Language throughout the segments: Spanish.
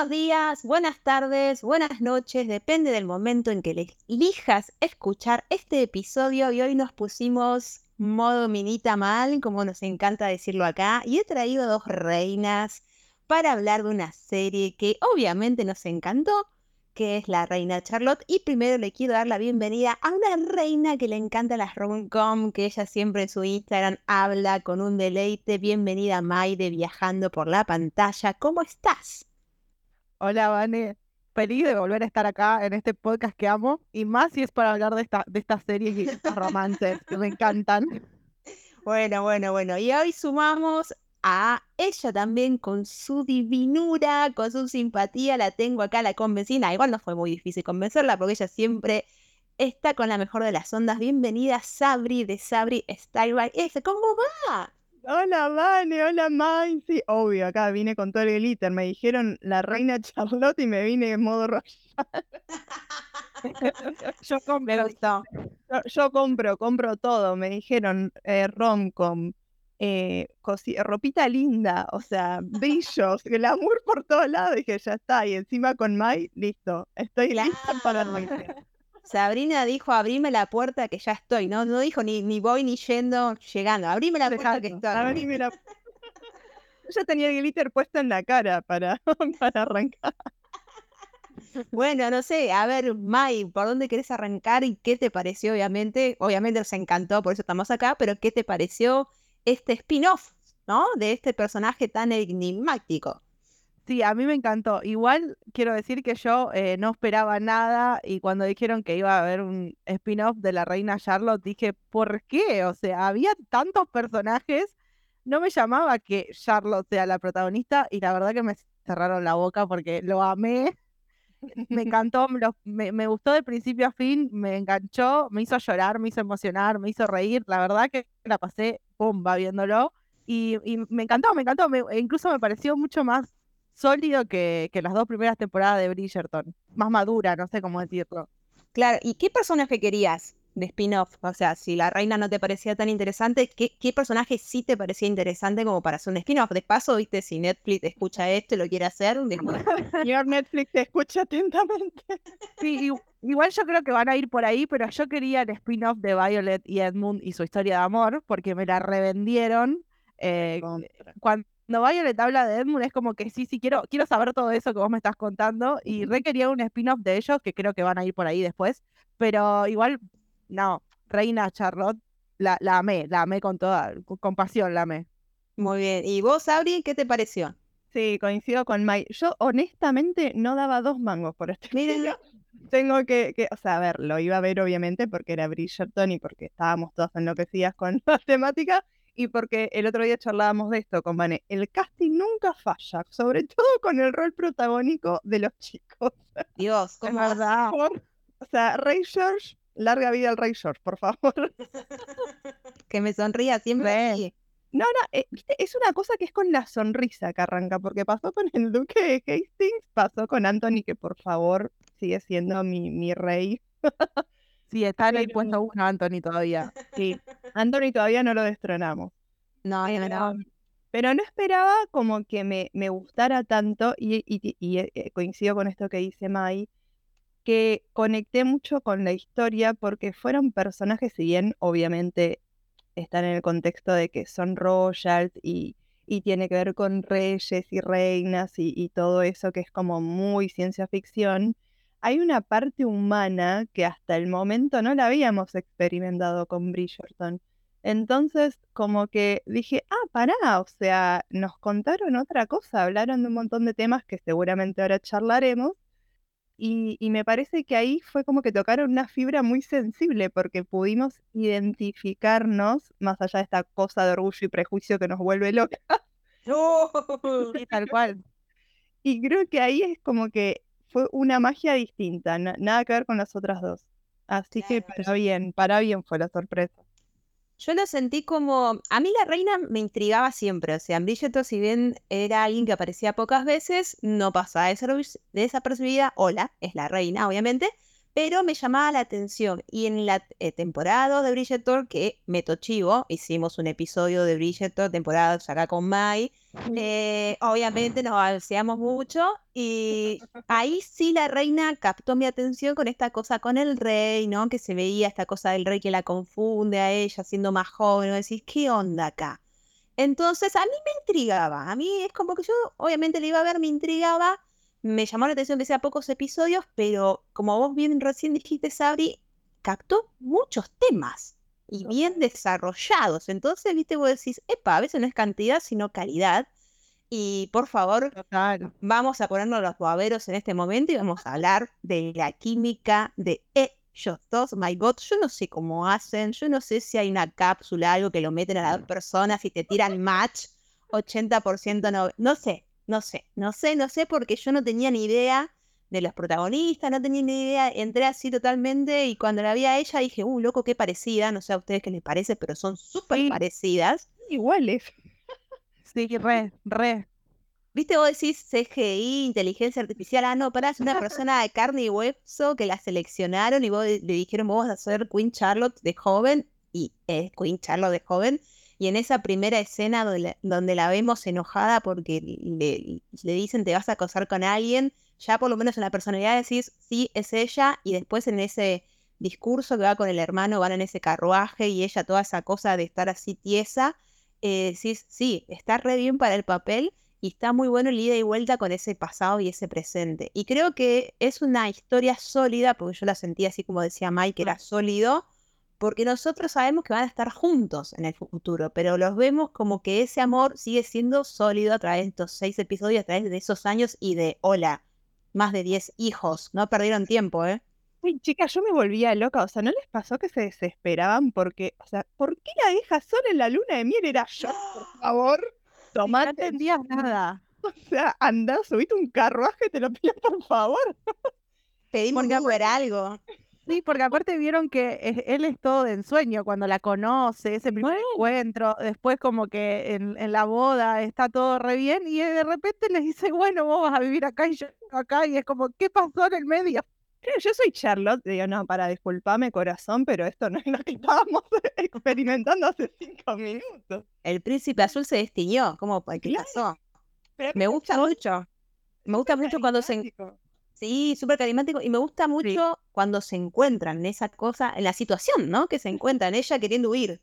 Buenos días, buenas tardes, buenas noches, depende del momento en que le elijas escuchar este episodio y hoy nos pusimos modo minita mal, como nos encanta decirlo acá, y he traído dos reinas para hablar de una serie que obviamente nos encantó, que es la reina Charlotte. Y primero le quiero dar la bienvenida a una reina que le encanta las rom-com, que ella siempre en su Instagram habla con un deleite. Bienvenida Maide viajando por la pantalla. ¿Cómo estás? Hola, Vane. Feliz de volver a estar acá en este podcast que amo. Y más si es para hablar de, esta, de estas series y estos romances que me encantan. Bueno, bueno, bueno. Y hoy sumamos a ella también con su divinura, con su simpatía. La tengo acá, la convencina. Igual no fue muy difícil convencerla porque ella siempre está con la mejor de las ondas. Bienvenida, Sabri de Sabri Style. ¿Cómo va? Hola, Vane, hola, Mai. Sí, obvio, acá vine con todo el glitter. Me dijeron la reina Charlotte y me vine en modo royal. yo, compro, yo, yo, compro, compro todo. Me dijeron eh, romcom, eh, ropita linda, o sea, brillos, amor por todos lados. Dije, ya está. Y encima con Mai, listo. Estoy lista para el Sabrina dijo, abrime la puerta que ya estoy, ¿no? No dijo ni, ni voy ni yendo, llegando. Abrime la puerta que estoy. Abrime la... Yo tenía el glitter puesto en la cara para, para arrancar. Bueno, no sé, a ver, Mai, ¿por dónde querés arrancar y qué te pareció? Obviamente, obviamente nos encantó, por eso estamos acá, pero ¿qué te pareció este spin-off, ¿no? De este personaje tan enigmático. Sí, a mí me encantó. Igual quiero decir que yo eh, no esperaba nada y cuando dijeron que iba a haber un spin-off de la reina Charlotte, dije, ¿por qué? O sea, había tantos personajes, no me llamaba que Charlotte sea la protagonista y la verdad que me cerraron la boca porque lo amé. Me encantó, me, me gustó de principio a fin, me enganchó, me hizo llorar, me hizo emocionar, me hizo reír. La verdad que la pasé bomba viéndolo. Y, me encantó, me encantó. Me, incluso me pareció mucho más sólido que, que las dos primeras temporadas de Bridgerton. Más madura, no sé cómo decirlo. Claro, ¿y qué personaje querías de spin-off? O sea, si la reina no te parecía tan interesante, ¿qué, ¿qué, personaje sí te parecía interesante como para hacer un spin-off? De paso, viste, si Netflix escucha esto y lo quiere hacer, Señor Netflix te escucha atentamente. Sí, igual yo creo que van a ir por ahí, pero yo quería el spin-off de Violet y Edmund y su historia de amor, porque me la revendieron. Eh, cuando Violet habla de Edmund es como que sí, sí, quiero, quiero saber todo eso que vos me estás contando y requería un spin-off de ellos que creo que van a ir por ahí después, pero igual, no, Reina Charlotte, la, la amé, la amé con toda, con, pasión la amé. Muy bien, ¿y vos, Abri, qué te pareció? Sí, coincido con Mike. Yo honestamente no daba dos mangos por este video. Tengo que, que, o sea, a ver, lo iba a ver obviamente porque era Bridgerton y porque estábamos todas enloquecidas con la temática y porque el otro día charlábamos de esto con Vane. El casting nunca falla, sobre todo con el rol protagónico de los chicos. Dios, ¿cómo verdad. o sea, Ray George, larga vida al Ray George, por favor. que me sonría siempre. No, no, eh, es una cosa que es con la sonrisa que arranca, porque pasó con el Duque de Hastings, pasó con Anthony, que por favor sigue siendo mi, mi rey. sí, está en el puesto uno Anthony todavía. Sí, Anthony todavía no lo destronamos. No, ya no. Pero no esperaba como que me, me gustara tanto, y, y, eh, coincido con esto que dice Mai, que conecté mucho con la historia porque fueron personajes, si bien obviamente están en el contexto de que son royals y, y tiene que ver con reyes y reinas y, todo eso que es como muy ciencia ficción, hay una parte humana que hasta el momento no la habíamos experimentado con Bridgerton. Entonces, como que dije, ah, pará, o sea, nos contaron otra cosa, hablaron de un montón de temas que seguramente ahora charlaremos, y, me parece que ahí fue como que tocaron una fibra muy sensible porque pudimos identificarnos, más allá de esta cosa de orgullo y prejuicio que nos vuelve loca. tal cual. Y creo que ahí es como que fue una magia distinta, nada que ver con las otras dos. Así que para bien, para bien fue la sorpresa. Yo lo sentí como. A mí la reina me intrigaba siempre. O sea, en Bridgerton, si bien era alguien que aparecía pocas veces, no pasaba desapercibida. Hola, es la reina, obviamente. Pero me llamaba la atención. Y en la eh, temporada de Bridgerton, que me tochivo, hicimos un episodio de Bridgerton, temporada acá con Mai, eh, obviamente nos balanceamos mucho y ahí sí la reina captó mi atención con esta cosa con el rey, ¿no? Que se veía esta cosa del rey que la confunde a ella siendo más joven, ¿no? decís, ¿qué onda acá? Entonces a mí me intrigaba, a mí es como que yo obviamente le iba a ver, me intrigaba, me llamó la atención que sea pocos episodios, pero como vos bien recién dijiste, Sabri, captó muchos temas y bien desarrollados. Entonces, viste, vos decís, epa, a veces no es cantidad, sino calidad. Y por favor, vamos a ponernos los baberos en este momento y vamos a hablar de la química de ellos dos. My God, yo no sé cómo hacen, yo no sé si hay una cápsula, algo que lo meten a las personas y te tiran match, 80% no, no sé, no sé, no sé, no sé, porque yo no tenía ni idea de los protagonistas, no tenía ni idea, entré así totalmente y cuando la vi a ella dije, uh, loco, qué parecida, no sé a ustedes qué les parece, pero son súper parecidas. Iguales. sí, re, re. Viste, vos decís CGI, inteligencia artificial, ah, no, para, es una persona de carne y hueso que la seleccionaron y vos le dijeron, vos vas a ser Queen Charlotte de joven, y es Queen Charlotte de joven, y en esa primera escena donde la, vemos enojada porque le, le, dicen te vas a acosar con alguien, ya por lo menos en la personalidad decís, sí, es ella, y después en ese discurso que va con el hermano, van en ese carruaje y ella toda esa cosa de estar así tiesa, eh, decís, sí, está re bien para el papel y está muy bueno el ida y vuelta con ese pasado y ese presente. Y creo que es una historia sólida, porque yo la sentí así como decía Mike, era sólido, porque nosotros sabemos que van a estar juntos en el futuro, pero los vemos como que ese amor sigue siendo sólido a través de estos seis episodios, a través de esos años y de, hola, más de 10 hijos. No perdieron tiempo, ¿eh? Uy, chicas, yo me volvía loca. O sea, ¿no les pasó que se desesperaban porque, o sea, ¿por qué la deja sola en la luna de miel? Era yo, por favor. Tomate. No entendías nada. O sea, anda, subite un carruaje, te lo pido por favor. Pedimos que fuera algo. Sí, porque aparte vieron que él es todo de ensueño cuando la conoce, ese primer encuentro, después como que en, la boda está todo re bien y de repente les dice, bueno, vos vas a vivir acá y yo acá y es como, ¿qué pasó en el medio? Yo soy Charlotte, digo, no, para disculpame corazón, pero esto no es lo que estábamos experimentando hace cinco minutos. El príncipe azul se destiñó, ¿cómo? ¿Qué pasó? Me gusta mucho. Me gusta mucho cuando se Sí, súper carismático. Y me gusta mucho cuando se encuentran en esa cosa, en la situación, ¿no? Que se encuentran, ella queriendo huir.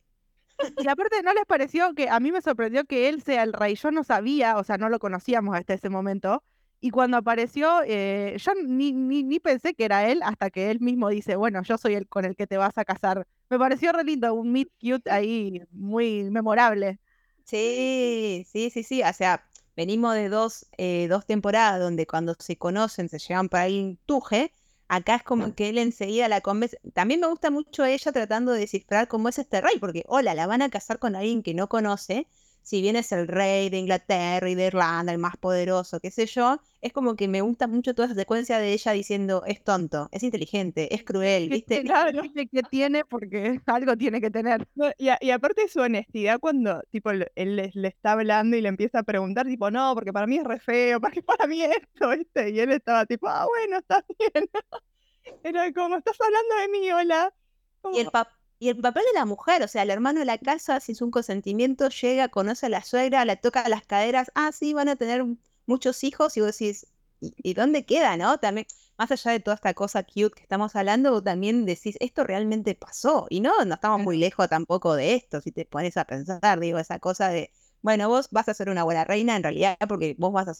Y aparte, ¿no les pareció que a mí me sorprendió que él sea el rey? Yo no sabía, o sea, no lo conocíamos hasta ese momento. Y cuando apareció, eh, yo ni, ni, ni, pensé que era él hasta que él mismo dice, bueno, yo soy el con el que te vas a casar. Me pareció re lindo, un meet cute ahí, muy memorable. Sí, sí, sí, sí. O sea, venimos de dos, eh, dos temporadas donde cuando se conocen se llevan para ahí un tuje. Acá es como que él enseguida la convence. También me gusta mucho ella tratando de descifrar cómo es este rey, porque, hola, la van a casar con alguien que no conoce si bien es el rey de Inglaterra y de Irlanda, el más poderoso, qué sé yo, es como que me gusta mucho toda esa secuencia de ella diciendo, es tonto, es inteligente, es cruel, ¿viste? Claro, que tiene porque algo tiene que tener. y, aparte su honestidad cuando, tipo, él le, está hablando y le empieza a preguntar, tipo, no, porque para mí es re feo, porque para mí esto, ¿viste? Y él estaba tipo, ah, bueno, está bien. Era como, estás hablando de mí, hola. Y el, papá y el papel de la mujer, o sea, el hermano de la casa, sin su consentimiento, llega, conoce a la suegra, le toca las caderas, ah, sí, van a tener muchos hijos, y vos decís, ¿y, dónde queda, no? También, más allá de toda esta cosa cute que estamos hablando, vos también decís, esto realmente pasó, y no, no estamos muy lejos tampoco de esto, si te pones a pensar, digo, esa cosa de, bueno, vos vas a ser una buena reina en realidad porque vos vas a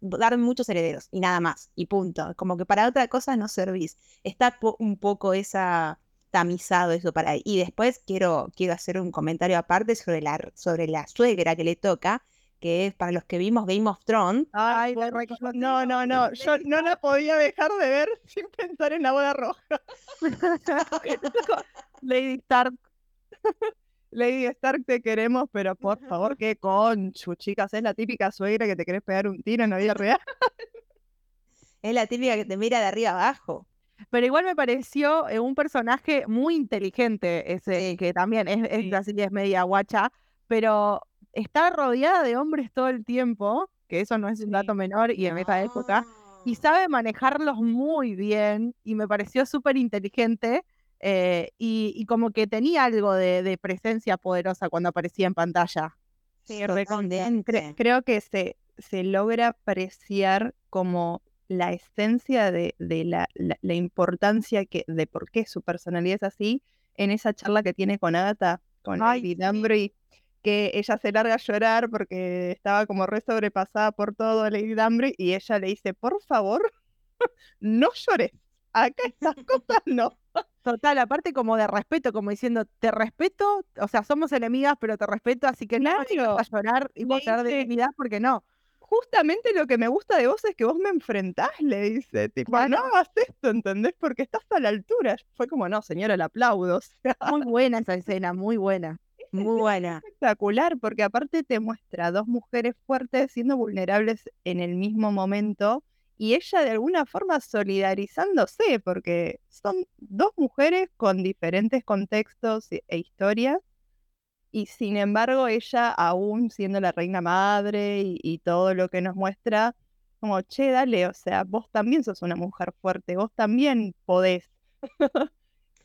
dar muchos herederos y nada más, y punto. Como que para otra cosa no servís. Está un poco esa tamizado eso para y después quiero quiero hacer un comentario aparte sobre la sobre la suegra que le toca que es para los que vimos Game of Thrones Ay, no no no yo no la podía dejar de ver sin pensar en la boda roja. Lady Stark. Lady Stark te queremos pero por favor qué conchu chicas es la típica suegra que te querés pegar un tiro en la vida real. Es la típica que te mira de arriba abajo pero igual me pareció eh, un personaje muy inteligente, ese que también es, es así, es media guacha, pero está rodeada de hombres todo el tiempo, que eso no es un dato menor y en esta época. y sabe manejarlos muy bien y me pareció súper inteligente eh, y, y como que tenía algo de, de presencia poderosa cuando aparecía en pantalla. Sí. Cre- creo que se, se logra apreciar como la esencia de, de la, la- la importancia que, de por qué su personalidad es así en esa charla que tiene con Agatha, con Lady que ella se larga a llorar porque estaba como re sobrepasada por todo Lady Danbury y ella le dice, por favor, no llores, acá estas cosas no. Total, aparte como de respeto, como diciendo, te respeto, o sea, somos enemigas, pero te respeto, así que no Claro. vengas a llorar y mostrar dice- dignidad porque no. Justamente lo que me gusta de vos es que vos me enfrentás, le dice, tipo, no Claro. hagas esto, ¿entendés? Porque estás a la altura. Fue como, no, señora, le aplaudo. o sea, Muy buena esa escena, muy buena. Muy buena. espectacular, porque aparte te muestra dos mujeres fuertes siendo vulnerables en el mismo momento y ella de alguna forma solidarizándose, porque son dos mujeres con diferentes contextos e historias. Y sin embargo, ella, aún siendo la reina madre y, y todo lo que nos muestra, como, che, dale, o sea, vos también sos una mujer fuerte, vos también podés.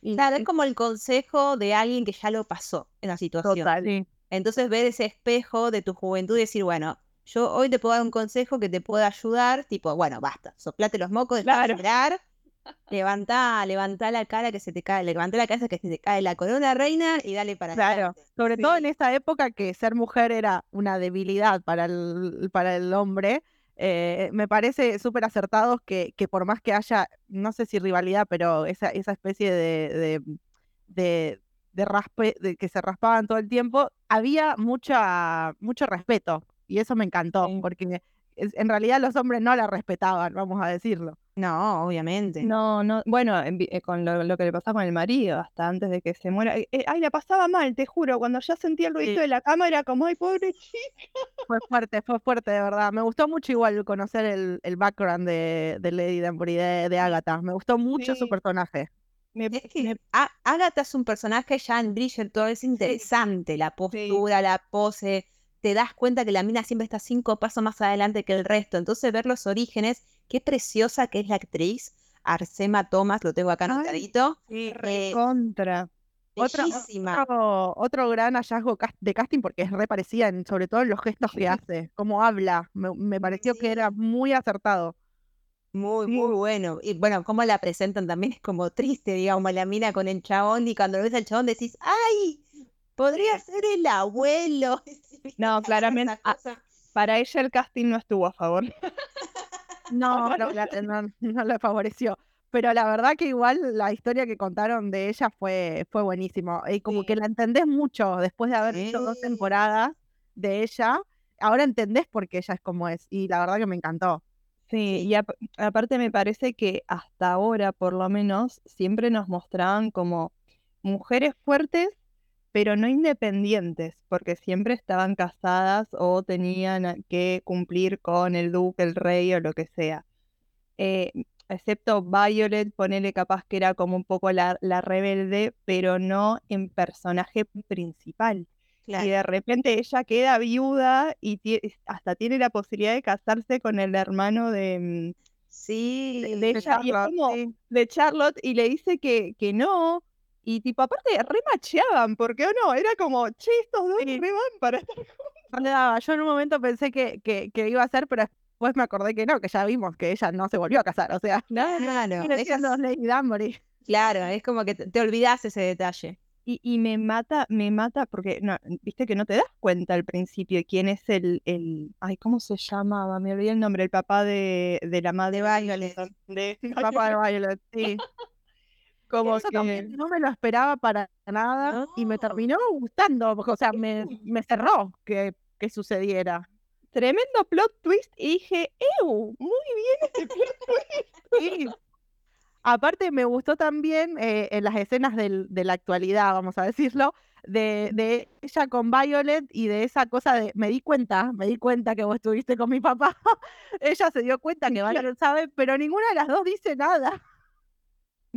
Y- Claro, es como el consejo de alguien que ya lo pasó en la situación. Total. Sí. Entonces ver ese espejo de tu juventud y decir, bueno, yo hoy te puedo dar un consejo que te pueda ayudar, tipo, bueno, basta, soplate los mocos, de Claro. Levantá, levantá la cara que se te cae, levantá la cabeza que se te cae la corona reina y dale para Claro, sobre todo en esa época que ser mujer era una debilidad para el, para el hombre, eh, me parece súper acertados que, que por más que haya, no sé si rivalidad, pero esa, esa especie de, de, de, de raspe, de que se raspaban todo el tiempo, había mucha, mucho respeto y eso me encantó, Sí. porque en realidad los hombres no la respetaban, vamos a decirlo. No, obviamente. No, no, bueno, en vi- eh, con lo, lo que le pasaba con el marido, hasta antes de que se muera. eh, eh, ay, la pasaba mal, te juro, cuando ya sentía el ruido Sí. de la cama era como, ay, pobre chica. Fue fuerte, fue fuerte, de verdad. Me gustó mucho igual conocer el, el background de, de Lady Danbury, de, de Agatha. Me gustó mucho su Sí. personaje. Me, Es que me- A- Agatha es un personaje ya en Bridgerton, es interesante la postura, la pose. Te das cuenta que la mina siempre está cinco pasos más adelante que el resto. Entonces, ver los orígenes, qué preciosa que es la actriz. Arsema Thomas, lo tengo acá anotadito. Sí, Eh, contra. Otra- bellísima. Otro, otro gran hallazgo de casting porque es re parecida, en- sobre todo en los gestos que hace, cómo habla. Me, me pareció que era muy acertado. Muy, muy bueno. Y bueno, cómo la presentan también es como triste, digamos, la mina con el chabón. Y cuando lo ves al chabón decís, ¡ay! Podría ser el abuelo. No, claramente. Para ella el casting no estuvo a favor. No, no, la- no, no le favoreció. Pero la verdad que igual la historia que contaron de ella fue, fue buenísimo. Y como que Sí. la entendés mucho después de haber visto dos Sí. temporadas de ella. Ahora entendés por qué ella es como es. Y la verdad que me encantó. Sí, y ap- aparte me parece que hasta ahora, por lo menos, siempre nos mostraban como mujeres fuertes, pero no independientes, porque siempre estaban casadas o tenían que cumplir con el duque, el rey o lo que sea. Eh, excepto Violet, ponele capaz que era como un poco la, la rebelde, pero no en personaje principal. Y de repente ella queda viuda y hasta tiene la posibilidad de casarse con el hermano de, mm, Sí, de, de De ella, y es Charlotte, como sí. de Charlotte, y le dice que, que no. Y tipo, aparte, remacheaban, porque o no, era como, che, estos dos Sí. re van para estar No daba. Yo en un momento pensé que, que, que iba a ser, pero después me acordé que no, que ya vimos que ella no se volvió a casar. O sea, es- Lady Danbury. claro, es como que te, te olvidás ese detalle. Y, y me mata, me mata, porque no, viste que no te das cuenta al principio quién es el, el, ay, ¿cómo se llamaba? Me olvidé el nombre, el papá de, de la madre De Violet. de El papá de Violet, sí. Como Eso que también no me lo esperaba para nada y me terminó gustando, o sea, me, me cerró que, que sucediera. tremendo plot twist y dije, ¡ew! Muy bien este plot twist. Sí. Aparte me gustó también eh, en las escenas del- de la actualidad, vamos a decirlo, de, de ella con Violet y de esa cosa de, me di cuenta, me di cuenta que vos estuviste con mi papá. ella se dio cuenta que Violet sabe, pero ninguna de las dos dice nada.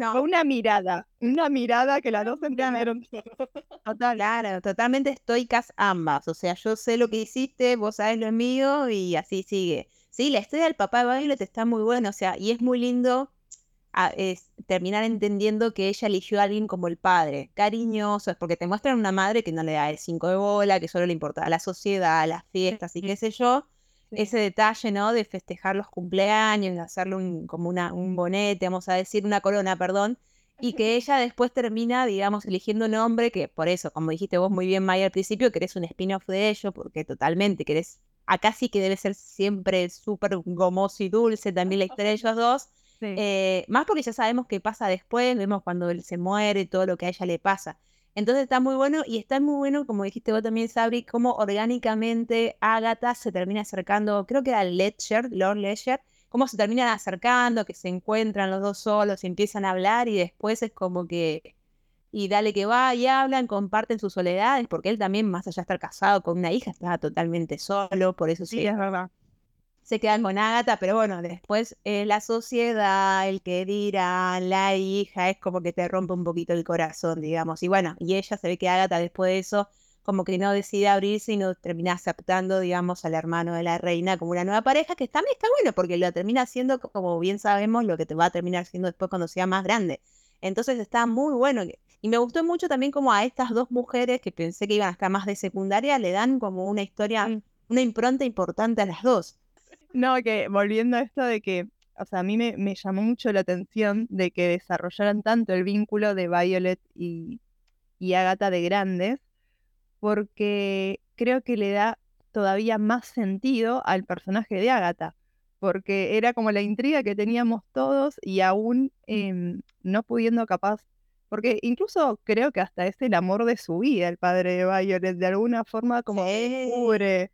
Fue una mirada, una mirada que las dos entendieron. Total. Claro, totalmente estoicas ambas. O sea, yo sé lo que hiciste, vos sabés lo mío y así sigue. Sí, la historia del papá de Violet está muy buena, o sea, y es muy lindo a- es terminar entendiendo que ella eligió a alguien como el padre, cariñoso, es porque te muestran una madre que no le da el cinco de bola, que solo le importa la sociedad, las fiestas y qué sé yo. Ese detalle, ¿no? De festejar los cumpleaños, de hacerle un, como una, un bonete, vamos a decir, una corona, perdón, y que ella después termina, digamos, eligiendo un hombre que, por eso, como dijiste vos muy bien, Maya, al principio, querés un spin-off de ello, porque totalmente querés, acá sí que debe ser siempre súper gomoso y dulce también la historia de ellos dos, Sí. eh, más porque ya sabemos qué pasa después, vemos cuando él se muere, todo lo que a ella le pasa. Entonces está muy bueno y está muy bueno, como dijiste vos también, Sabri, cómo orgánicamente Agatha se termina acercando, creo que era Ledger, Lord Ledger, cómo se terminan acercando, que se encuentran los dos solos y empiezan a hablar y después es como que, y dale que va y hablan, comparten sus soledades, porque él también, más allá de estar casado con una hija, estaba totalmente solo, por eso Sí, se, es verdad. Se quedan con Agatha, pero bueno, después eh, la sociedad, el que dirá, la hija, es como que te rompe un poquito el corazón, digamos. Y bueno, y ella se ve que Agatha después de eso, como que no decide abrirse y no termina aceptando, digamos, al hermano de la reina como una nueva pareja, que también está bueno, porque lo termina siendo, como bien sabemos, lo que te va a terminar siendo después cuando sea más grande. Entonces está muy bueno. Y me gustó mucho también como a estas dos mujeres que pensé que iban a estar más de secundaria, le dan como una historia, Mm. una impronta importante a las dos. No, que volviendo a esto de que, o sea, a mí me, me llamó mucho la atención de que desarrollaran tanto el vínculo de Violet y, y Agatha de grandes, porque creo que le da todavía más sentido al personaje de Agatha, porque era como la intriga que teníamos todos y aún em, no pudiendo capaz, porque incluso creo que hasta es el amor de su vida el padre de Violet, de alguna forma como Sí. descubre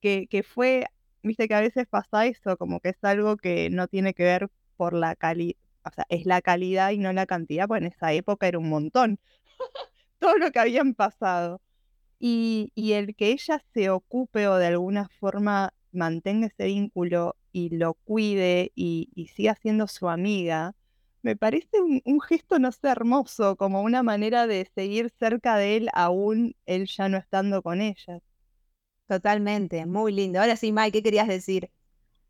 que, que fue, viste que a veces pasa eso, como que es algo que no tiene que ver por la calidad, o sea, es la calidad y no la cantidad, pues en esa época era un montón todo lo que habían pasado. Y, y el que ella se ocupe o de alguna forma mantenga ese vínculo y lo cuide y, y siga siendo su amiga, me parece un, un gesto, no sé, hermoso, como una manera de seguir cerca de él aún él ya no estando con ella. Totalmente, muy lindo. Ahora sí, Mike, ¿qué querías decir?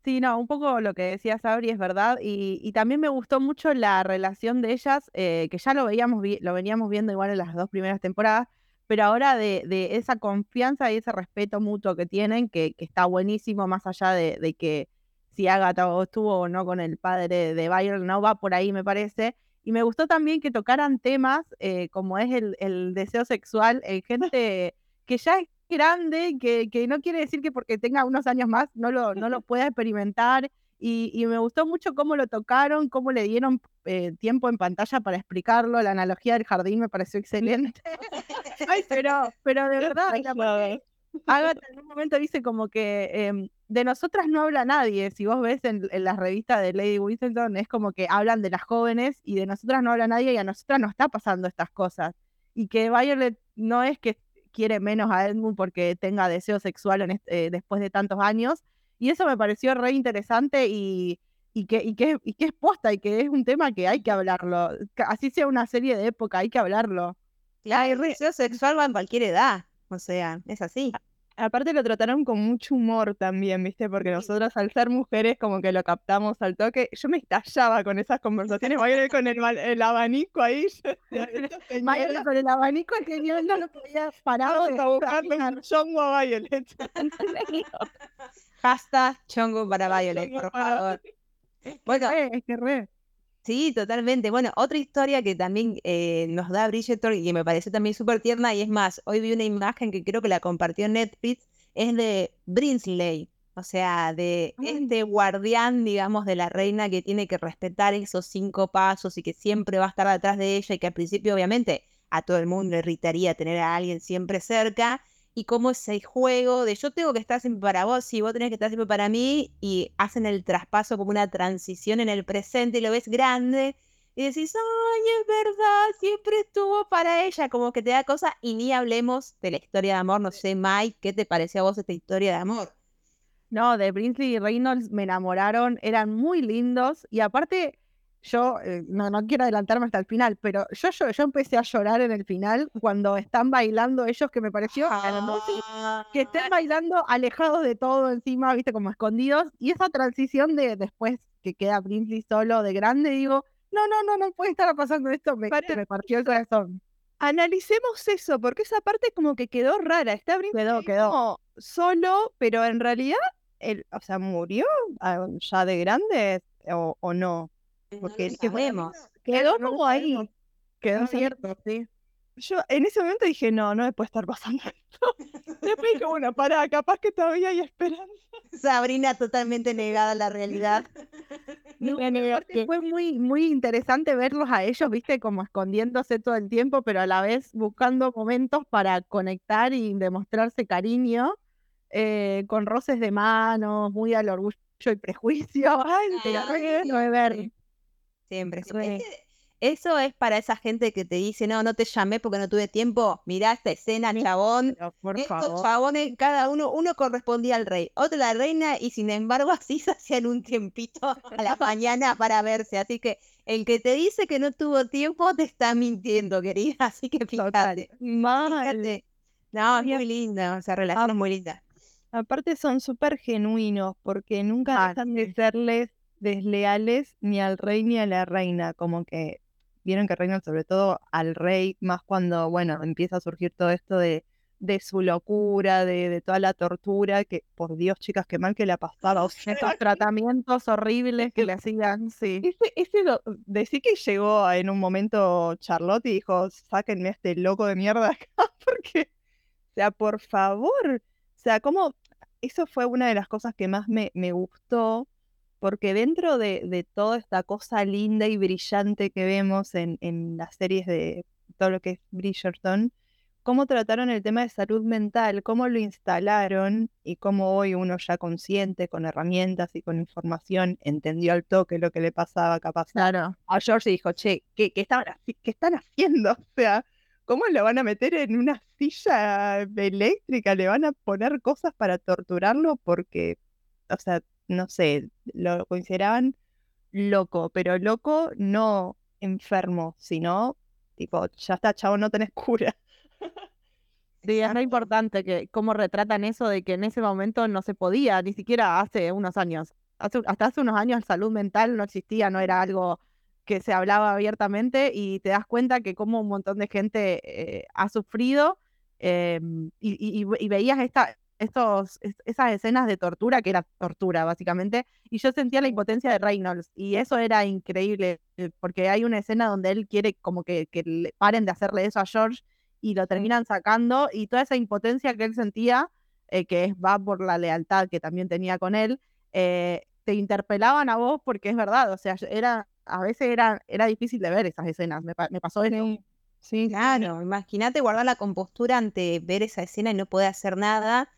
Sí, no, un poco lo que decía Sabri es verdad. Y, y también me gustó mucho la relación de ellas, eh, que ya lo veíamos, lo veníamos viendo igual en las dos primeras temporadas, pero ahora de, de esa confianza y ese respeto mutuo que tienen, que, que está buenísimo, más allá de, de que si Agatha o estuvo o no con el padre de Byron, no va por ahí, me parece. Y me gustó también que tocaran temas eh, como es el, el deseo sexual en gente que ya es grande, que, que no quiere decir que porque tenga unos años más no lo, no lo pueda experimentar. Y, y me gustó mucho cómo lo tocaron, cómo le dieron eh, tiempo en pantalla para explicarlo. La analogía del jardín me pareció excelente. Ay, pero, pero de verdad, Agatha en un momento dice como que em, de nosotras no habla nadie. Si vos ves en, en las revistas de Lady Whistledown, es como que hablan de las jóvenes y de nosotras no habla nadie y a nosotras nos está pasando estas cosas. Y que Violet no es que quiere menos a Edmund porque tenga deseo sexual en est- eh, después de tantos años. Y eso me pareció re interesante y, y, que, y, que, y que es posta y que es un tema que hay que hablarlo. Así sea una serie de época, hay que hablarlo. Claro, el deseo sexual va en cualquier edad. O sea, es así. Aparte lo trataron con mucho humor también, ¿viste? Porque nosotras al ser mujeres como que lo captamos al toque. Yo me estallaba con esas conversaciones, Violet con el, ba- el abanico ahí. yo decía, "Esta señora, Violet con el abanico es yo no lo podía parar. Vamos a buscarle un chongo a Violet. Hashtag chongo para Violet, por favor. Bueno, es que re. Sí, totalmente. Bueno, otra historia que también eh, nos da Bridgerton y que me pareció también súper tierna, y es más, hoy vi una imagen que creo que la compartió Netflix, es de Brinsley, o sea, de Ay. este guardián, digamos, de la reina que tiene que respetar esos cinco pasos y que siempre va a estar detrás de ella y que al principio, obviamente, a todo el mundo le irritaría tener a alguien siempre cerca. Y cómo ese juego de yo tengo que estar siempre para vos y vos tenés que estar siempre para mí y hacen el traspaso como una transición en el presente y lo ves grande y decís, ay, es verdad, siempre estuvo para ella, como que te da cosa y ni hablemos de la historia de amor, no sé, Mike, ¿qué te pareció a vos esta historia de amor? No, de Brinsley y Reynolds me enamoraron, eran muy lindos y aparte yo eh, no, no quiero adelantarme hasta el final, pero yo, yo, yo empecé a llorar en el final cuando están bailando ellos, que me pareció que estén bailando alejados de todo encima, viste, como escondidos, y esa transición de después que queda Brinsley solo de grande, digo, no, no, no, no puede estar pasando esto, me, me partió el corazón. Analicemos eso, porque esa parte como que quedó rara, está Brinsley Quedó, quedó. como solo, pero en realidad, él, o sea, murió ah, ya de grande o, o no. Porque no lo sabemos. Quedó No lo como ahí. sabemos. Quedó No sé. cierto, sí. Yo en ese momento dije, no, no me puede estar pasando esto. Después dije, bueno, pará, capaz que todavía hay esperanza. Sabrina totalmente negada a la realidad. No, fue muy, muy interesante verlos a ellos, viste, como escondiéndose todo el tiempo, pero a la vez buscando momentos para conectar y demostrarse cariño, eh, con roces de manos, muy al orgullo y prejuicio. Ay, te re bueno de ver. Siempre, siempre. Eso es para esa gente que te dice, no, no te llamé porque no tuve tiempo. Mirá esta escena, chabón. Por Estos favor. chabones, cada uno, uno correspondía al rey, otro a la reina, y sin embargo así se hacían un tiempito a la mañana para verse. Así que el que te dice que no tuvo tiempo te está mintiendo, querida. Así que fíjate, Mal. No, es muy linda, esa relación es muy linda. Aparte son súper genuinos porque nunca Ah, dejan de serles desleales ni al rey ni a la reina. Como que vieron que reinan sobre todo al rey, más cuando, bueno, empieza a surgir todo esto de, de su locura, de, de toda la tortura, que por Dios, chicas, qué mal que la pasaba. O sea, Estos tratamientos horribles que le hacían, sí. ese, ese lo- decir que llegó en un momento Charlotte y dijo, sáquenme a este loco de mierda acá, porque, o sea, por favor, o sea, como, eso fue una de las cosas que más me, me gustó, porque dentro de, de toda esta cosa linda y brillante que vemos en, en las series de todo lo que es Bridgerton, cómo trataron el tema de salud mental, cómo lo instalaron y cómo hoy uno ya consciente, con herramientas y con información, entendió al toque lo que le pasaba capaz Claro. a George y dijo, che, ¿qué, qué estaban, haci- qué están haciendo? O sea, ¿cómo lo van a meter en una silla eléctrica? ¿Le van a poner cosas para torturarlo? Porque, o sea, no sé, lo consideraban loco, pero loco no enfermo, sino tipo, ya está, chavo, no tenés cura. Sí, es re importante que cómo retratan eso de que en ese momento no se podía, ni siquiera hace unos años. Hace- hasta hace unos años salud mental no existía, no era algo que se hablaba abiertamente y te das cuenta que como un montón de gente eh, ha sufrido em, y, y- y veías esta, estos, es- esas escenas de tortura, que era tortura básicamente, y yo sentía la impotencia de Reynolds y eso era increíble eh, porque hay una escena donde él quiere como que, que le paren de hacerle eso a George y lo terminan sacando y toda esa impotencia que él sentía, eh, que va por la lealtad que también tenía con él, eh, te interpelaban a vos porque es verdad, o sea, era, a veces era, era difícil de ver esas escenas, me, me pasó eso. Sí, sí, Claro, imagínate guardar la compostura ante ver esa escena y no poder hacer nada.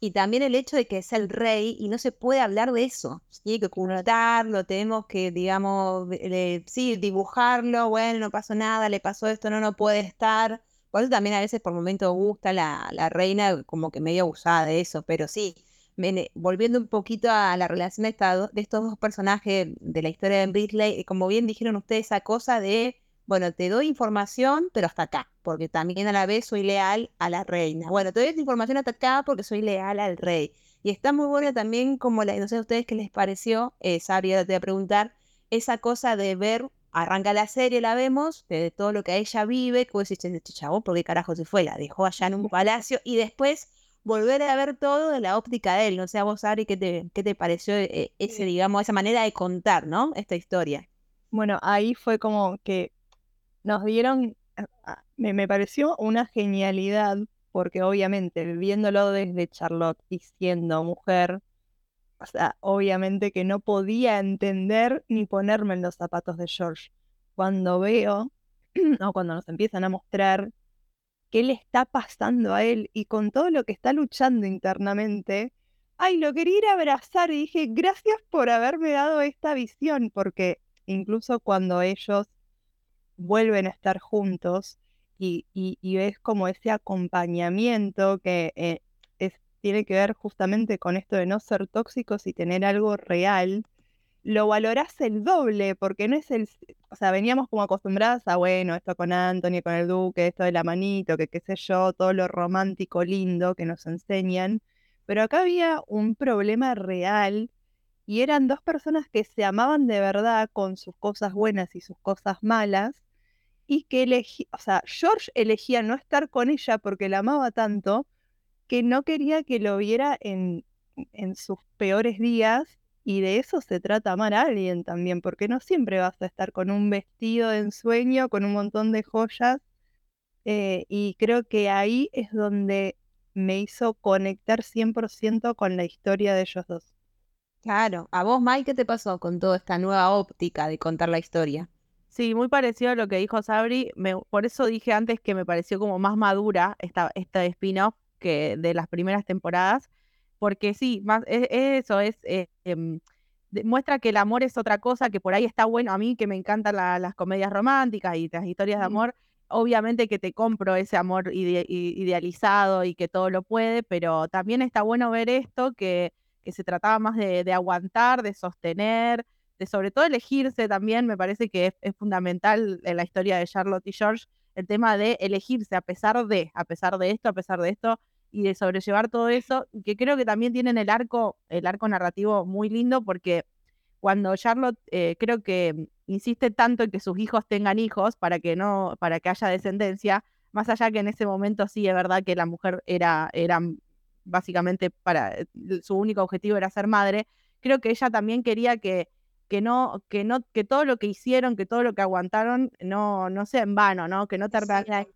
Y también el hecho de que es el rey y no se puede hablar de eso. Tiene que ocultarlo, tenemos que, digamos, de- sí, dibujarlo, bueno, no pasó nada, le pasó esto, no, no puede estar. Por eso también a veces por momentos gusta la, la reina como que medio abusada de eso, pero sí, me- volviendo un poquito a la relación de, esta de estos dos personajes de la historia de Bridley, como bien dijeron ustedes, esa cosa de bueno, te doy información, pero hasta acá, porque también a la vez soy leal a la reina. Bueno, te doy esta información hasta acá porque soy leal al rey. Y está muy buena también, como la, no sé a ustedes qué les pareció, eh, Sabria, te voy a preguntar, esa cosa de ver, arranca la serie, la vemos, de todo lo que ella vive, que vos decís, chavo, ¿por qué carajo se fue? La dejó allá en un palacio, y después volver a ver todo de la óptica de él. No sé a vos, Sabri, ¿qué te, qué te pareció eh, ese, digamos, esa manera de contar, ¿no? Esta historia. Bueno, ahí fue como que nos dieron, a- a- me, me pareció una genialidad, porque obviamente viéndolo desde Charlotte y siendo mujer, o sea, obviamente que no podía entender ni ponerme en los zapatos de George. Cuando veo, o cuando nos empiezan a mostrar qué le está pasando a él y con todo lo que está luchando internamente, ay, lo quería ir a abrazar y dije, gracias por haberme dado esta visión, porque incluso cuando ellos vuelven a estar juntos y, y, ves como ese acompañamiento que eh, es, tiene que ver justamente con esto de no ser tóxicos y tener algo real, lo valorás el doble, porque no es el, o sea, veníamos como acostumbradas a, bueno, esto con Anthony, con el Duque, esto de la manito, que qué sé yo, todo lo romántico lindo que nos enseñan, pero acá había un problema real y eran dos personas que se amaban de verdad con sus cosas buenas y sus cosas malas y que elegí, o sea, George elegía no estar con ella porque la amaba tanto que no quería que lo viera en, en sus peores días y de eso se trata amar a alguien también, porque no siempre vas a estar con un vestido de ensueño, con un montón de joyas. Eh, y creo que ahí es donde me hizo conectar 100% con la historia de ellos dos. Claro, a vos, Mike, ¿qué te pasó con toda esta nueva óptica de contar la historia? Sí, muy parecido a lo que dijo Sabri. por eso dije antes que me pareció como más madura esta, esta spin-off que de las primeras temporadas porque sí, más e, eso es, eh, em, muestra que el amor es otra cosa, que por ahí está bueno, a mí que me encantan las comedias románticas y las historias de amor, obviamente que te compro ese amor idealizado y que todo lo puede, pero también está bueno ver esto, que, que se trataba más de, aguantar, de sostener, sobre todo elegirse también, me parece que es, fundamental en la historia de Charlotte y George, el tema de elegirse a pesar de, a pesar de esto, a pesar de esto, y de sobrellevar todo eso, que creo que también tienen el arco, el arco narrativo muy lindo, porque cuando Charlotte eh, creo que insiste tanto en que sus hijos tengan hijos para que no, para que haya descendencia, más allá que en ese momento sí es verdad que la mujer era, era básicamente para su único objetivo era ser madre, creo que ella también quería que, que no, que no, que todo lo que hicieron, que todo lo que aguantaron no, no sea en vano, ¿no? Que no termine,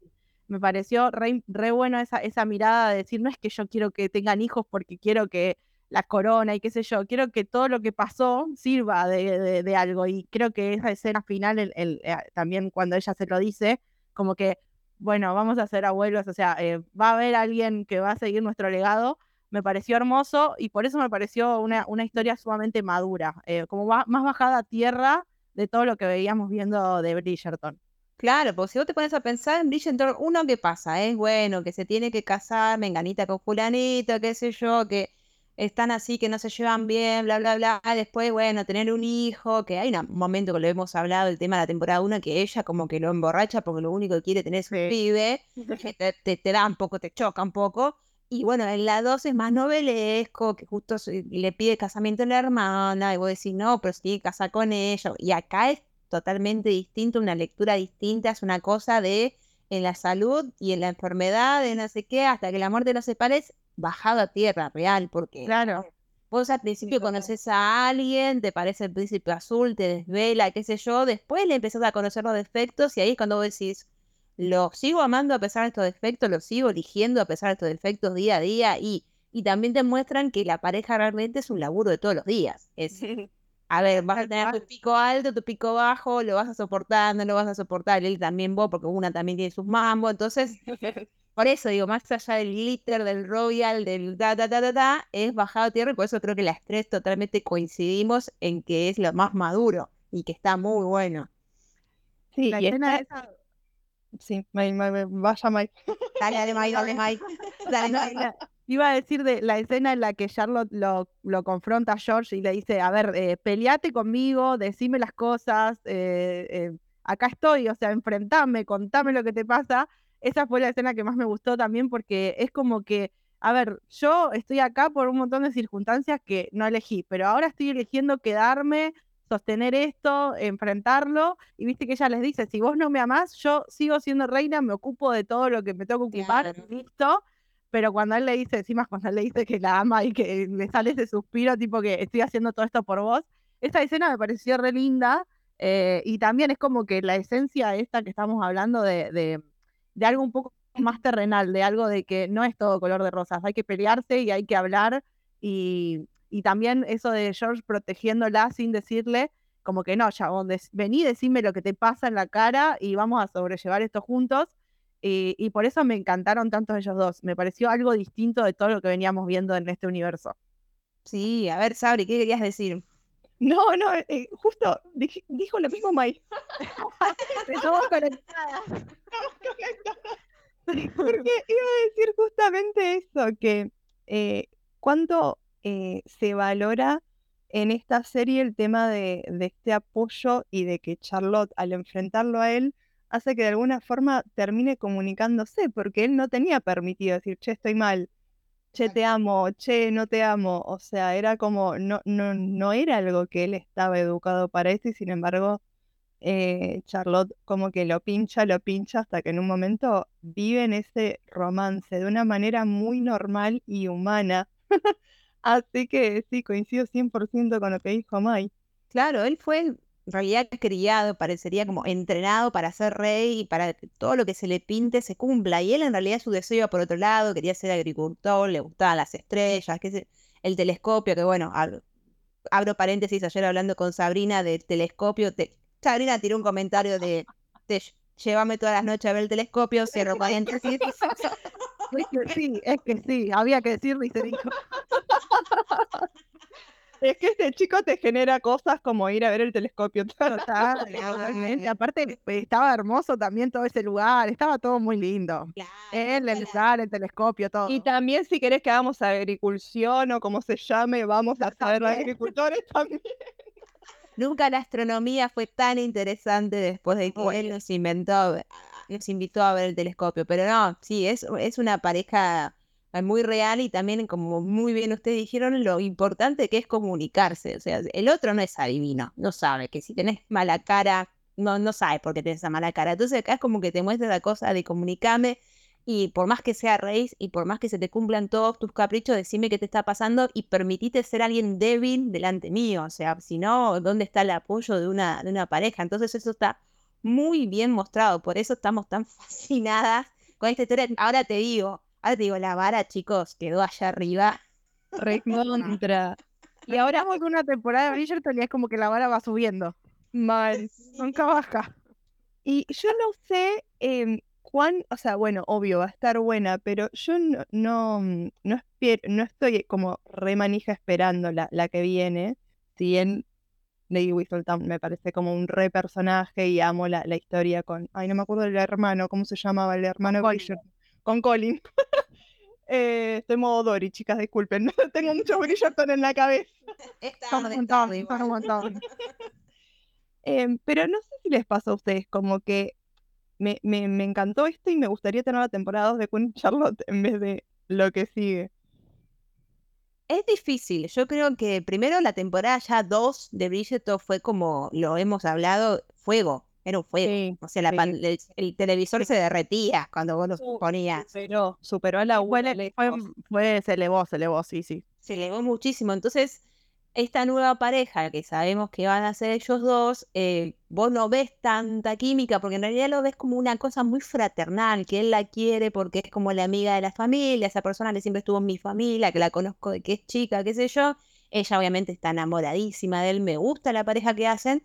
me pareció re, bueno esa, esa mirada de decir, no es que yo quiero que tengan hijos porque quiero que la corona y qué sé yo, quiero que todo lo que pasó sirva de, algo. Y creo que esa escena final, el, eh, también cuando ella se lo dice, como que, bueno, vamos a ser abuelos, o sea, eh, va a haber alguien que va a seguir nuestro legado. Me pareció hermoso y por eso me pareció una, una historia sumamente madura, eh, como más bajada a tierra de todo lo que veíamos viendo de Bridgerton. Claro, porque si vos te pones a pensar en Bridgerton, uno que pasa, es bueno, que se tiene que casar, menganita con fulanito, qué sé yo, que están así, que no se llevan bien, bla, bla, bla. Después, bueno, tener un hijo, que hay un momento que lo hemos hablado, el tema de la temporada 1, que ella como que lo emborracha porque lo único que quiere tener es un pibe, te, te, da un poco, te choca un poco. Y bueno, en la 2 es más novelesco, que justo le pide casamiento a la hermana, y vos decís, no, pero se tiene que casar con ella. Y acá es totalmente distinto, una lectura distinta, es una cosa de en la salud y en la enfermedad, de no sé qué, hasta que la muerte no separe, es bajado a tierra real, porque claro. vos al principio conoces a alguien, te parece el príncipe azul, te desvela, qué sé yo, después le empezás a conocer los defectos y ahí es cuando vos decís, lo sigo amando a pesar de estos defectos, lo sigo eligiendo a pesar de estos defectos día a día y, y también te muestran que la pareja realmente es un laburo de todos los días. Es, a ver, vas a tener tu pico alto, tu pico bajo, lo vas a soportar, no lo vas a soportar, él también vos, porque una también tiene sus mambos, entonces, por eso digo, más allá del glitter, del royal, del da, da, da, da, da, es bajado a tierra y por eso creo que las tres totalmente coincidimos en que es lo más maduro y que está muy bueno. Sí, la escena esa... Sí, vaya Mike. Dale, dale Mike, dale Mike. Dale, dale. Iba a decir de la escena en la que Charlotte lo, lo confronta a George y le dice, a ver, eh, peleate conmigo, decime las cosas, eh, eh, acá estoy, o sea, enfrentame, contame lo que te pasa. Esa fue la escena que más me gustó también porque es como que, a ver, yo estoy acá por un montón de circunstancias que no elegí, pero ahora estoy eligiendo quedarme, sostener esto, enfrentarlo, y viste que ella les dice, si vos no me amás, yo sigo siendo reina, me ocupo de todo lo que me tengo que ocupar, listo. Pero cuando él le dice, encima cuando él le dice que la ama y que le sale ese suspiro, tipo que estoy haciendo todo esto por vos, esta escena me pareció re linda eh, y también es como que la esencia esta que estamos hablando de, de, algo un poco más terrenal, de algo de que no es todo color de rosas, hay que pelearse y hay que hablar y, y también eso de George protegiéndola sin decirle, como que no, ya, vení, decime lo que te pasa en la cara y vamos a sobrellevar esto juntos y, por eso me encantaron tanto ellos dos. Me pareció algo distinto de todo lo que veníamos viendo en este universo. Sí, a ver, Sabri, ¿qué querías decir? No, no, eh, justo dijo lo mismo May. Estamos conectadas. Estamos conectadas. Porque iba a decir justamente eso, que eh, cuánto eh, se valora en esta serie el tema de, de este apoyo y de que Charlotte al enfrentarlo a él hace que de alguna forma termine comunicándose, porque él no tenía permitido decir, che, estoy mal, che, te amo, che, no te amo. O sea, era como, no, no, no era algo que él estaba educado para eso y sin embargo, eh, Charlotte como que lo pincha, lo pincha hasta que en un momento viven ese romance de una manera muy normal y humana. Así que sí, coincido 100% con lo que dijo Mai. Claro, él fue en realidad criado, parecería como entrenado para ser rey y para que todo lo que se le pinte se cumpla. Y él en realidad su deseo iba por otro lado, quería ser agricultor, le gustaban las estrellas, que el telescopio, que bueno, abro, paréntesis, ayer hablando con Sabrina del telescopio, Sabrina tiró un comentario de, llévame todas las noches a ver el telescopio, cierro paréntesis. sí, es que sí, había que decirlo y se dijo. Es que este chico te genera cosas como ir a ver el telescopio. Total, Aparte, estaba hermoso también todo ese lugar, estaba todo muy lindo. Él, el lugar, el telescopio, todo. Y también si querés que hagamos agriculción o como se llame, vamos a saber los agricultores también. Nunca la astronomía fue tan interesante después de que él nos inventó, nos invitó a ver el telescopio. Pero no, sí, es, es una pareja muy real y también, como muy bien ustedes dijeron, lo importante que es comunicarse. O sea, el otro no es adivino, no sabe que si tenés mala cara, no, no sabe por qué tenés esa mala cara. Entonces acá es como que te muestra la cosa de comunicarme y por más que sea rey y por más que se te cumplan todos tus caprichos, decime qué te está pasando y permitite ser alguien débil delante mío. O sea, si no, ¿dónde está el apoyo de una, de una pareja? Entonces eso está muy bien mostrado, por eso estamos tan fascinadas con esta historia. Ahora te digo, Ahora te digo, la vara, chicos, quedó allá arriba. Recontra. y ahora con una temporada de Bridgerton y es como que la vara va subiendo. Mal. Nunca baja. Y yo no sé eh, cuán, o sea, bueno, obvio, va a estar buena, pero yo no, no, no, no estoy como remanija esperando la, la que viene. Si bien Lady Whistledown me parece como un re personaje y amo la, la historia con, ay, no me acuerdo del hermano, ¿cómo se llamaba el hermano Bridgerton? con Colin. eh, estoy modo Dory, chicas, disculpen. Tengo mucho Bridgerton en la cabeza. Un montón, un montón. Eh, pero no sé si les pasa a ustedes, como que me, me, me encantó esto y me gustaría tener la temporada 2 de Queen Charlotte en vez de lo que sigue. Es difícil. Yo creo que primero la temporada ya 2 de Bridgerton fue como lo hemos hablado, fuego. Era un fuego. o sea, la el, televisor se derretía cuando vos lo ponías. Superó, superó a la fue, fue, se elevó, se elevó, sí, sí. Se elevó muchísimo. Entonces, esta nueva pareja que sabemos que van a ser ellos dos, eh, vos no ves tanta química, porque en realidad lo ves como una cosa muy fraternal, que él la quiere porque es como la amiga de la familia, esa persona que siempre estuvo en mi familia, que la conozco de que es chica, qué sé yo. Ella obviamente está enamoradísima de él, me gusta la pareja que hacen,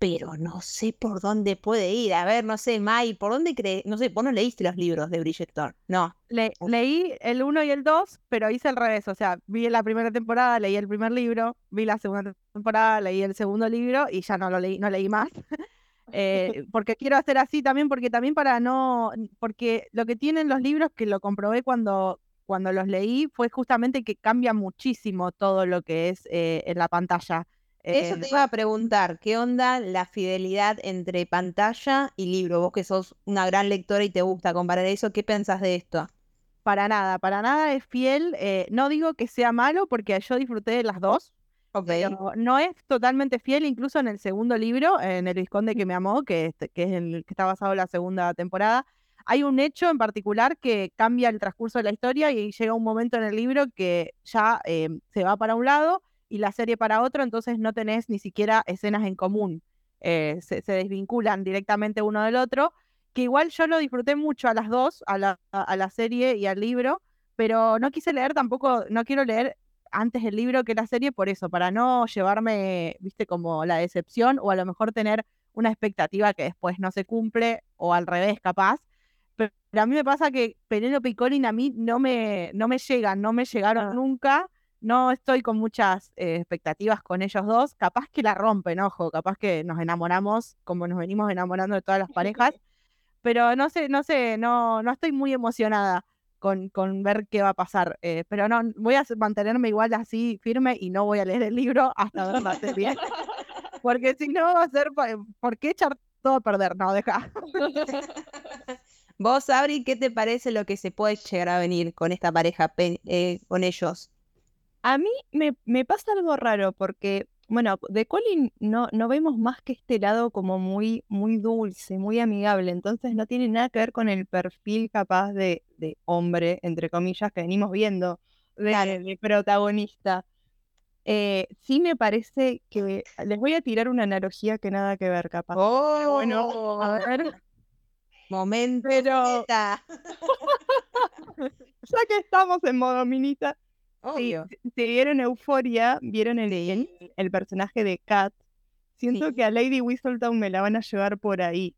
pero no sé por dónde puede ir. A ver, no sé, Mai, ¿por dónde crees? No sé, vos no leíste los libros de Bridgerton, no. leí el 1 y el 2, pero hice al revés. O sea, vi la primera temporada, leí el primer libro, vi la segunda temporada, leí el segundo libro y ya no lo leí, no leí más. Eh, porque quiero hacer así también, porque también para no, porque lo que tienen los libros, que lo comprobé cuando, cuando los leí, fue justamente que cambia muchísimo todo lo que es eh, en la pantalla. Eso te iba a preguntar, ¿qué onda la fidelidad entre pantalla y libro? Vos que sos una gran lectora y te gusta comparar eso, ¿qué pensás de esto? Para nada, para nada es fiel. Eh, no digo que sea malo porque yo disfruté de las dos. no es totalmente fiel, incluso en el segundo libro, en El Visconde que me amó, que, que es el que está basado en la segunda temporada. Hay un hecho en particular que cambia el transcurso de la historia y llega un momento en el libro que ya eh, se va para un lado y la serie para otro, entonces no tenés ni siquiera escenas en común. Eh, se, desvinculan directamente uno del otro, que igual yo lo disfruté mucho a las dos, a la, a la serie y al libro, pero no quise leer tampoco, no quiero leer antes el libro que la serie por eso, para no llevarme, viste, como la decepción o a lo mejor tener una expectativa que después no se cumple o al revés capaz. Pero a mí me pasa que Penélope y Colin a mí no me, no me llegan, no me llegaron ah. nunca no estoy con muchas eh, expectativas con ellos dos. Capaz que la rompen, ojo, capaz que nos enamoramos como nos venimos enamorando de todas las parejas. Pero no sé, no sé, no, no estoy muy emocionada. con, con ver qué va a pasar. Eh, pero no, voy a mantenerme igual así firme y no voy a leer el libro hasta verla bien. Porque si no va a ser, ¿por qué echar todo a perder? No, deja. Vos, Abri, ¿qué te parece lo que se puede llegar a venir con esta pareja, eh, con ellos? A mí me, me pasa algo raro porque bueno, de Colin no, no vemos más que este lado como muy, muy dulce, muy amigable, entonces no tiene nada que ver con el perfil capaz de, de hombre, entre comillas, que venimos viendo de, protagonista. Eh, sí me parece que les voy a tirar una analogía que nada que ver, capaz. Oh, bueno, a ver. Momento. Pero... ya que estamos en modo minita, si, vieron Euforia, vieron el, el, personaje de Kat. Siento que a Lady Whistledown me la van a llevar por ahí,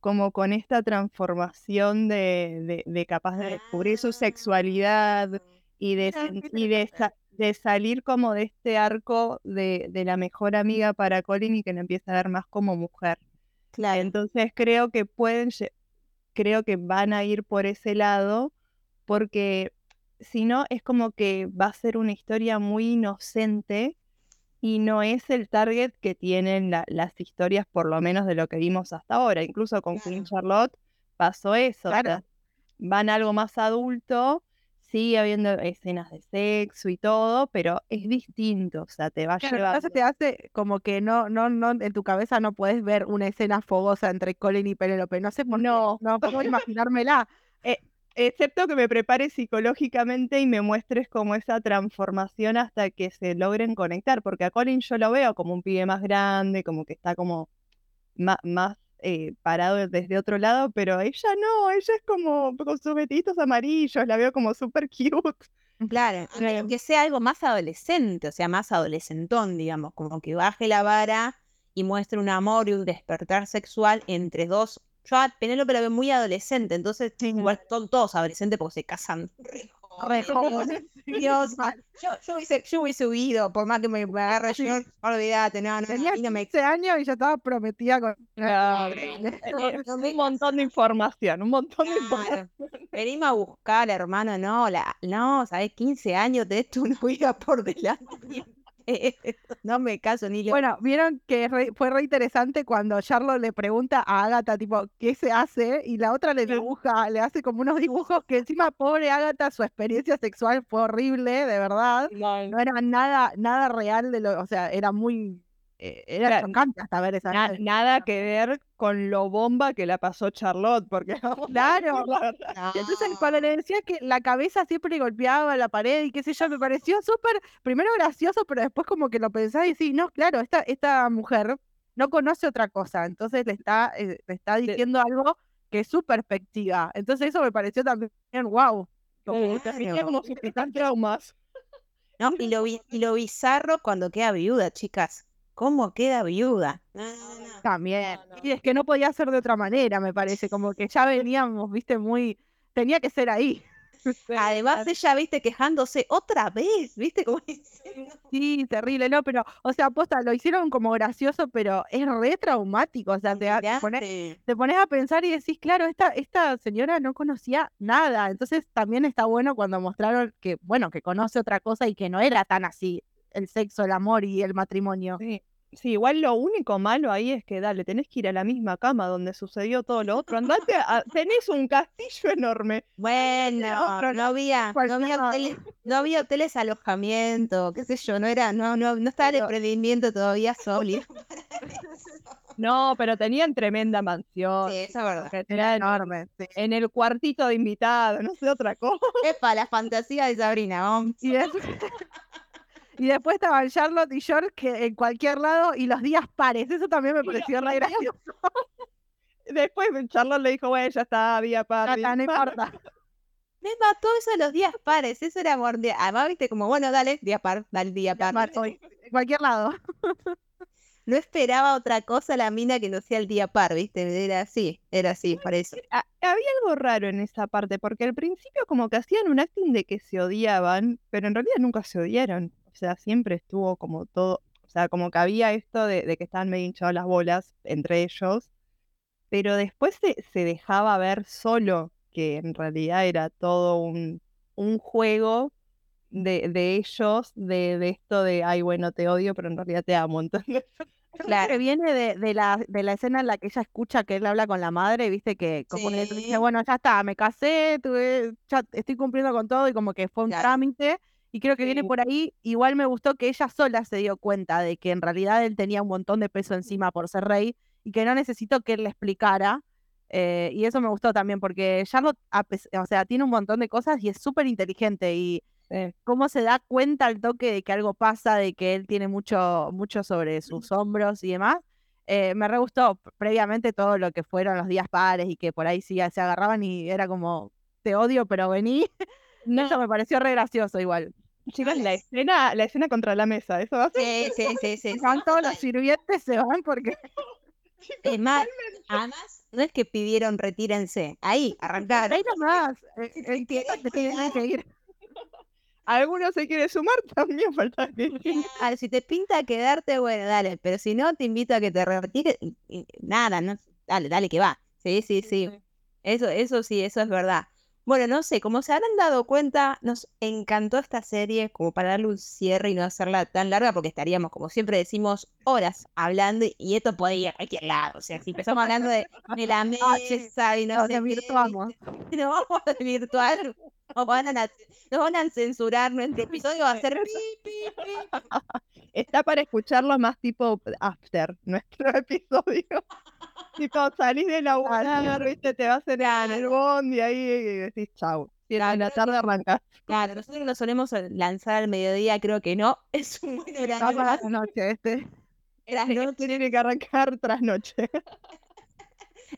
como con esta transformación de, de, capaz de descubrir su sexualidad y de, ah, de, salir como de este arco de, de la mejor amiga para Colin y que la empieza a ver más como mujer. Claro. Entonces creo que pueden, creo que van a ir por ese lado porque si no, es como que va a ser una historia muy inocente y no es el target que tienen las historias, por lo menos de lo que vimos hasta ahora. Incluso con Queen Charlotte pasó eso. van algo más adulto, sigue habiendo escenas de sexo y todo, pero es distinto, o sea, te va a llevar. te hace como que no, no, no, en tu cabeza no puedes ver una escena fogosa entre Colin y Penelope. No sé por no. no puedo imaginármela. Eh, excepto que me prepares psicológicamente y me muestres como esa transformación hasta que se logren conectar, porque a Colin yo lo veo como un pibe más grande, como que está como más, eh, parado desde otro lado, pero ella no, ella es como con sus vestiditos amarillos, la veo como súper cute. Claro, que sea algo más adolescente, o sea, más adolescentón, digamos, como que baje la vara y muestre un amor y un despertar sexual entre dos yo a Penélope la veo muy adolescente, entonces igual son todos adolescentes porque se casan. Re. Dios, yo, yo, hubiese, yo hubiese huido, por más que me, agarre yo, olvídate, no, no, Tenía no me... 15 años y ya estaba prometida con... un montón de información, un montón de información. Venimos a buscar, hermano, no, la, no, sabes, 15 años de esto una vida por delante. no me caso ni Bueno, vieron que fue re interesante cuando Charlotte le pregunta a Agatha, tipo, ¿qué se hace? Y la otra le dibuja, le hace como unos dibujos que encima, pobre Agatha, su experiencia sexual fue horrible, de verdad. No, no era nada, nada real de lo, o sea, era muy eh, era chocante hasta ver esa nada que ver con lo bomba que la pasó Charlotte, porque claro. Entonces cuando le decía que la cabeza siempre golpeaba la pared y qué sé yo, me pareció súper, primero gracioso, pero después como que lo pensaba y sí, no, claro, esta, esta mujer no conoce otra cosa, entonces le está, eh, le está diciendo algo que es su perspectiva. Entonces eso me pareció también, wow. Como, como si traumas. No, y lo, y lo bizarro cuando queda viuda, chicas cómo queda viuda. También. Y es que no podía ser de otra manera, me parece, como que ya veníamos, viste, muy... Tenía que ser ahí. Además, ella, viste, quejándose otra vez, viste, como Sí, terrible, no, pero, o sea, aposta, lo hicieron como gracioso, pero es re traumático, o sea, te, te, pones, a pensar y decís, claro, esta, esta señora no conocía nada, entonces también está bueno cuando mostraron que, bueno, que conoce otra cosa y que no era tan así el sexo, el amor y el matrimonio. Sí. Sí, igual lo único malo ahí es que, dale, tenés que ir a la misma cama donde sucedió todo lo otro. Andate, tenés un castillo enorme. Bueno, no, había, no, había hoteles, no había hoteles alojamiento, qué sé yo, no era, no, no, no estaba el emprendimiento todavía sólido. No, pero tenían tremenda mansión. Sí, eso es verdad. Era enorme. En el cuartito de invitados, no sé otra cosa. Epa, la fantasía de Sabrina, vamos. Y y después estaban Charlotte y George que en cualquier lado y los días pares. Eso también me pareció re gracioso. Después Charlotte le dijo, bueno, ya está, día par. no importa. Me mató eso de los días pares, eso era amor. Además, viste, como, bueno, dale, día par, dale día par. En cualquier lado. no esperaba otra cosa la mina que no sea el día par, ¿viste? Era así, era así, por eso. Había algo raro en esa parte, porque al principio como que hacían un acting de que se odiaban, pero en realidad nunca se odiaron. O sea, siempre estuvo como todo, o sea, como que había esto de, que estaban medio hinchados las bolas entre ellos, pero después se, se dejaba ver solo que en realidad era todo un, un juego de, de ellos, de, de esto de, ay, bueno, te odio, pero en realidad te amo. Entonces, Claro, que viene de, de la, de la escena en la que ella escucha que él habla con la madre, viste que como que dice, Sí. bueno, ya está, me casé, tuve, ya estoy cumpliendo con todo y como que fue un Claro. trámite. Y creo que viene por ahí. Igual me gustó que ella sola se dio cuenta de que en realidad él tenía un montón de peso encima por ser rey y que no necesitó que él le explicara. eh, y eso me gustó también porque Charlotte, o sea, tiene un montón de cosas y es súper inteligente y cómo se da cuenta al toque de que algo pasa, de que él tiene mucho, mucho sobre sus hombros y demás. Eh, me re gustó previamente todo lo que fueron los días pares y que por ahí sí se agarraban y era como, te odio, pero vení. No, Eso me pareció re gracioso igual. Chicos, la escena, la escena contra la mesa, eso va a ser Sí, sí, sí, sí. Van todos los sirvientes, se van porque Es más, además, no es que pidieron retírense. Ahí, arrancaron. ahí nomás, eh, eh, que te tienen que ir. ¿Alguno se quiere sumar? También falta que... Ah, si te pinta quedarte, bueno, dale. Pero si no, te invito a que te retires. Nada, no, dale, dale que va. Sí, sí, sí. Eso, eso sí, eso es verdad. Bueno, no sé, como se habrán dado cuenta, nos encantó esta serie como para darle un cierre y no hacerla tan larga, porque estaríamos, como siempre decimos, horas hablando y esto puede ir a cualquier lado. O sea, si empezamos hablando de, de la mesa y no Nos desvirtuamos. nos vamos a desvirtuar, nos van a, nos van a censurar, nuestro episodio va a ser. Está para escucharlo más tipo after nuestro episodio. Tipo, salís de la UNAR, viste, te vas en el bond y ahí y decís chau. Y en la tarde arrancas. Claro, nosotros lo solemos lanzar al mediodía, creo que no. Es un buen horario. A noche este. Las noches. Tiene que arrancar tras noche.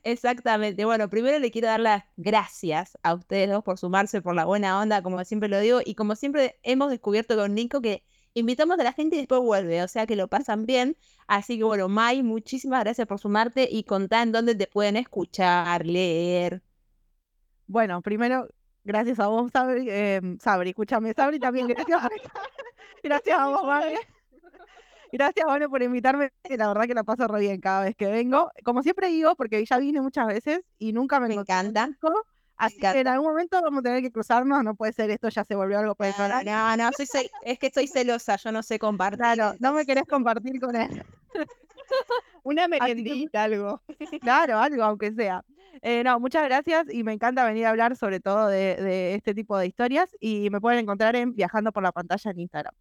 Exactamente. Bueno, primero le quiero dar las gracias a ustedes dos por sumarse, por la buena onda, como siempre lo digo, y como siempre hemos descubierto con Nico que invitamos a la gente y después vuelve, o sea que lo pasan bien. Así que bueno, Mai, muchísimas gracias por sumarte y contar en dónde te pueden escuchar, leer. Bueno, primero, gracias a vos, Sabri. eh, Sabri, escúchame, Sabri también. Gracias, gracias a vos, Vale. Gracias, Vale, por invitarme. La verdad que la paso re bien cada vez que vengo. Como siempre digo, porque ya vine muchas veces y nunca me, Me encanta. Así que en algún momento vamos a tener que cruzarnos. No puede ser esto, ya se volvió algo No, personal. no, no, soy ce- es que soy celosa, yo no sé compartir. Claro, no me querés compartir con él. Una merendita, algo. Claro, algo, aunque sea. Eh, no, muchas gracias y me encanta venir a hablar sobre todo de, de este tipo de historias y me pueden encontrar en Viajando por la Pantalla en Instagram.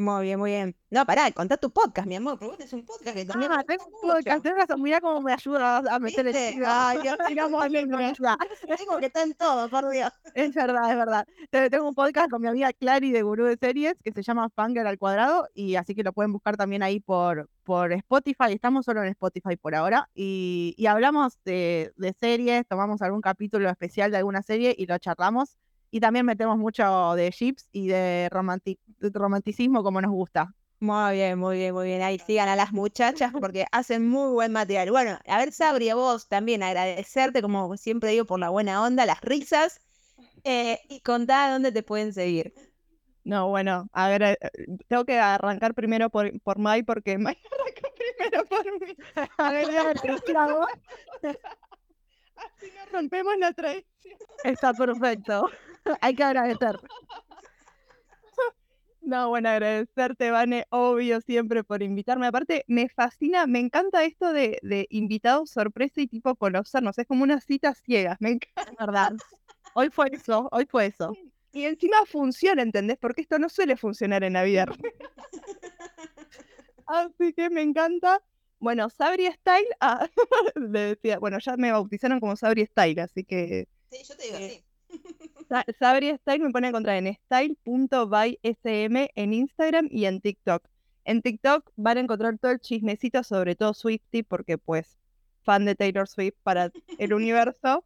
Muy bien, muy bien. No, pará, contá tu podcast, mi amor, porque es un podcast que también Ah, me tengo un podcast, tenés razón, mirá cómo me ayuda a meter el. Ay, Dios, Tiramos al ayuda. Tengo que estar en todo, por Dios. Es verdad, es verdad. Te- Tengo un podcast con mi amiga Clary de Gurú de Series que se llama Fanger al Cuadrado y así que lo pueden buscar también ahí por, por Spotify. Estamos solo en Spotify por ahora y, y hablamos de, de series, tomamos algún capítulo especial de alguna serie y lo charlamos. Y también metemos mucho de chips y de, romanti- de romanticismo como nos gusta. Muy bien, muy bien, muy bien. Ahí sigan a las muchachas porque hacen muy buen material. Bueno, a ver, Sabri, a vos también agradecerte, como siempre digo, por la buena onda, las risas. eh, y contá dónde te pueden seguir. No, bueno, a ver, eh, tengo que arrancar primero por, por Mai porque Mai arrancó primero por mí. A ver, Así no rompemos la tradición. Está perfecto. Hay que agradecer. No, bueno, agradecerte, Vane, obvio, siempre por invitarme. Aparte, me fascina, me encanta esto de, de invitados sorpresa y tipo conocernos. Es como una cita ciegas, me encanta. Verdad. Hoy fue eso, hoy fue eso. Y encima funciona, ¿entendés? Porque esto no suele funcionar en la vida. Así que me encanta. Bueno, Sabri Style, ah, le decía, bueno, ya me bautizaron como Sabri Style, así que Sí, yo te digo así. Sa- Sabri Style me pone a encontrar en style.bysm en Instagram y en TikTok. En TikTok van a encontrar todo el chismecito, sobre todo Swifty, porque pues fan de Taylor Swift para el universo.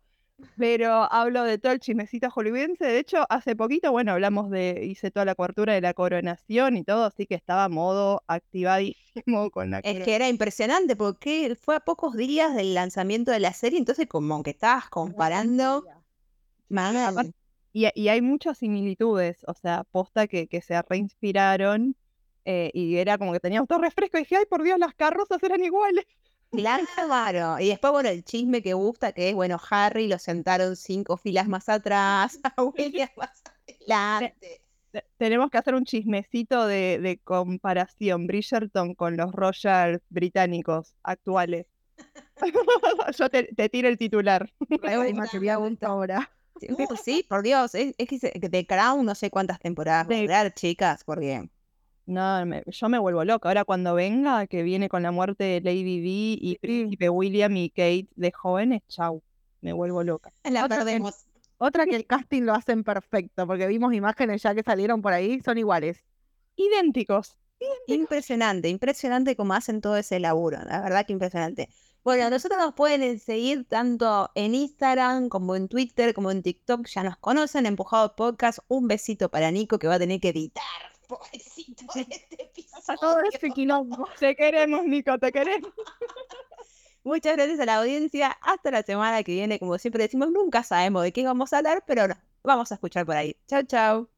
Pero hablo de todo el chismecito hollywoodense. De hecho, hace poquito, bueno, hablamos de, hice toda la cobertura de la coronación y todo, así que estaba modo activadísimo con la Es que era impresionante porque fue a pocos días del lanzamiento de la serie, entonces como que estabas comparando. Man, Y, y hay muchas similitudes, o sea, posta que, que se reinspiraron eh, y era como que teníamos todo refresco y dije, ay, por Dios, las carrozas eran iguales. Claro, y después, bueno, el chisme que gusta, que es, bueno, Harry lo sentaron cinco filas más atrás, a William más adelante. Te- Tenemos que hacer un chismecito de, de comparación Bridgerton con los Royals británicos actuales. Yo te, te tiro el titular. Ahora. Sí, uh, sí, por Dios, es, es que The Crown no sé cuántas temporadas Sí. durar, chicas, porque No, me- yo me vuelvo loca. Ahora cuando venga, que viene con la muerte de Lady Di y Príncipe William y Kate de jóvenes, chau. Me vuelvo loca. la Otra que-. Otra que el casting lo hacen perfecto, porque vimos imágenes ya que salieron por ahí, son iguales. Idénticos. Impresionante, impresionante cómo hacen todo ese laburo, la verdad que impresionante. Bueno, nosotros nos pueden seguir tanto en Instagram como en Twitter, como en TikTok, ya nos conocen, Empujado Podcast, un besito para Nico que va a tener que editar, pobrecito, este Todo episodio. ese quilombo. Te queremos, Nico, te queremos. Muchas gracias a la audiencia, hasta la semana que viene, como siempre decimos, nunca sabemos de qué vamos a hablar, pero no, vamos a escuchar por ahí. Chao, chao.